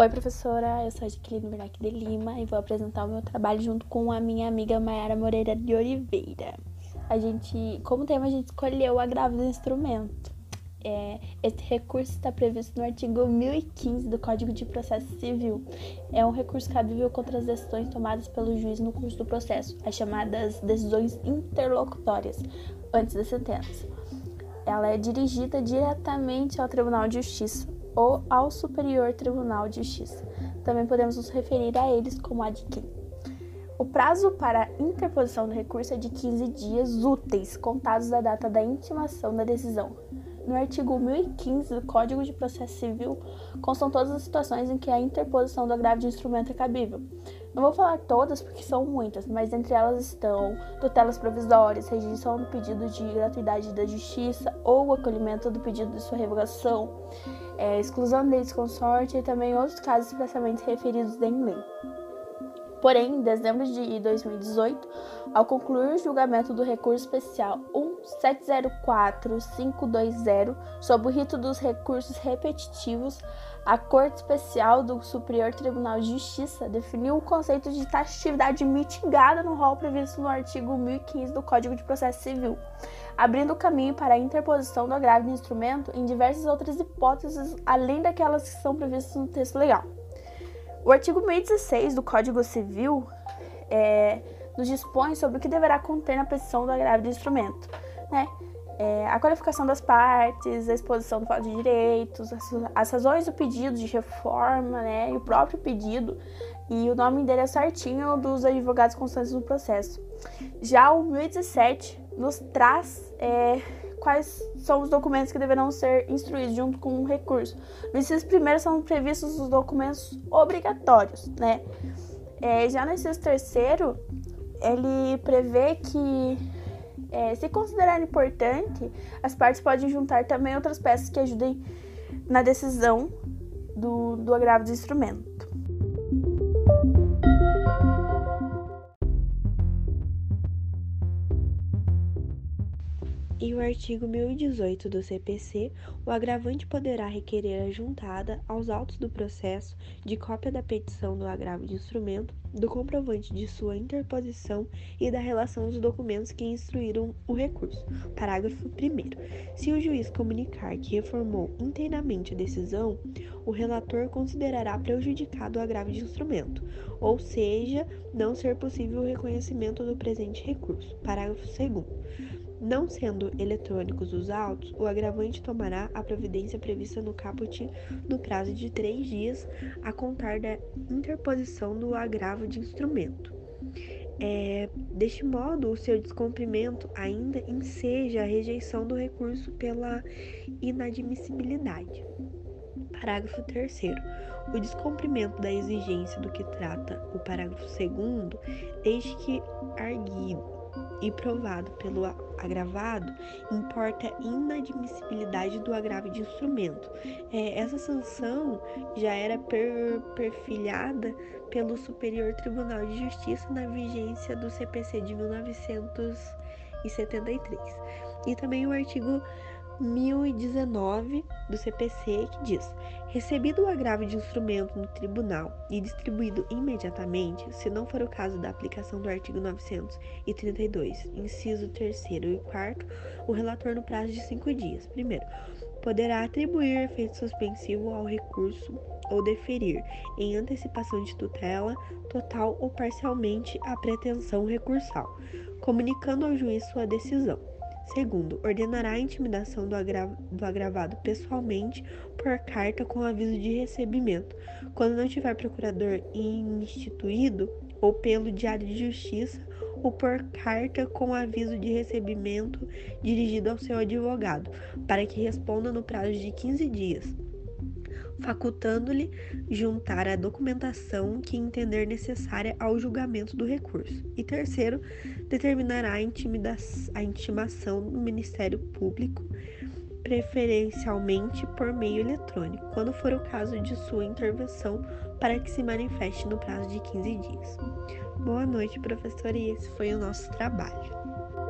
Oi, professora, eu sou a Jaqueline Bernac de Lima e vou apresentar o meu trabalho junto com a minha amiga Mayara Moreira de Oliveira. A gente, como tema, a gente escolheu o agravo do instrumento. É, recurso está previsto no artigo 1015 do Código de Processo Civil. É um recurso cabível contra as decisões tomadas pelo juiz no curso do processo, as chamadas decisões interlocutórias, antes da sentença. Ela é dirigida diretamente ao Tribunal de Justiça ou ao Superior Tribunal de Justiça. Também podemos nos referir a eles como adquim. O prazo para interposição do recurso é de 15 dias úteis, contados da data da intimação da decisão. No artigo 1015 do Código de Processo Civil constam todas as situações em que a interposição do agravo de instrumento é cabível. Não vou falar todas porque são muitas, mas entre elas estão tutelas provisórias, rejeição do pedido de gratuidade da justiça ou acolhimento do pedido de sua revogação, é, exclusão de desconsorte e também outros casos expressamente referidos em lei. Porém, em dezembro de 2018, ao concluir o julgamento do recurso especial 1704520 sob o rito dos recursos repetitivos, a Corte Especial do Superior Tribunal de Justiça definiu o conceito de taxatividade mitigada no rol previsto no artigo 1015 do Código de Processo Civil, abrindo caminho para a interposição do agravo de instrumento em diversas outras hipóteses além daquelas que são previstas no texto legal. O artigo 1016 do Código Civil é, nos dispõe sobre o que deverá conter na petição do agravo de instrumento, né? É, a qualificação das partes, a exposição do fato de direitos, as, as, razões do pedido de reforma, né, e o próprio pedido, e o nome dele é certinho dos advogados constantes no processo. Já o 1017 nos traz é, quais são os documentos que deverão ser instruídos junto com o recurso. No inciso primeiro são previstos os documentos obrigatórios, né? É, já no inciso terceiro, ele prevê que, é, se considerar importante, as partes podem juntar também outras peças que ajudem na decisão do, do agravo do instrumento. Em o artigo 1018 do CPC, o agravante poderá requerer a juntada aos autos do processo de cópia da petição do agravo de instrumento, do comprovante de sua interposição e da relação dos documentos que instruíram o recurso. Parágrafo 1. Se o juiz comunicar que reformou inteiramente a decisão, o relator considerará prejudicado o agravo de instrumento, ou seja, não ser possível o reconhecimento do presente recurso. Parágrafo 2. Não sendo eletrônicos os autos, o agravante tomará a providência prevista no caput no prazo de três dias a contar da interposição do agravo de instrumento. É, deste modo, o seu descumprimento ainda enseja a rejeição do recurso pela inadmissibilidade. Parágrafo 3. O descumprimento da exigência do que trata o parágrafo 2, desde que arguido e provado pelo agravado, importa inadmissibilidade do agravo de instrumento. É, essa sanção já era per, perfilhada pelo Superior Tribunal de Justiça na vigência do CPC de 1973. E também o artigo 1019 do CPC que diz: recebido o agravo de instrumento no tribunal e distribuído imediatamente, se não for o caso da aplicação do artigo 932, inciso 3 e 4, o relator no prazo de cinco dias. Primeiro, poderá atribuir efeito suspensivo ao recurso ou deferir, em antecipação de tutela, total ou parcialmente, a pretensão recursal, comunicando ao juiz sua decisão. Segundo, ordenará a intimidação do, agra do agravado pessoalmente por carta com aviso de recebimento, quando não tiver procurador instituído, ou pelo Diário de Justiça, ou por carta com aviso de recebimento dirigido ao seu advogado, para que responda no prazo de 15 dias facultando-lhe juntar a documentação que entender necessária ao julgamento do recurso. E terceiro, determinará a, a intimação do Ministério Público, preferencialmente por meio eletrônico, quando for o caso de sua intervenção, para que se manifeste no prazo de 15 dias. Boa noite, professor, e esse foi o nosso trabalho.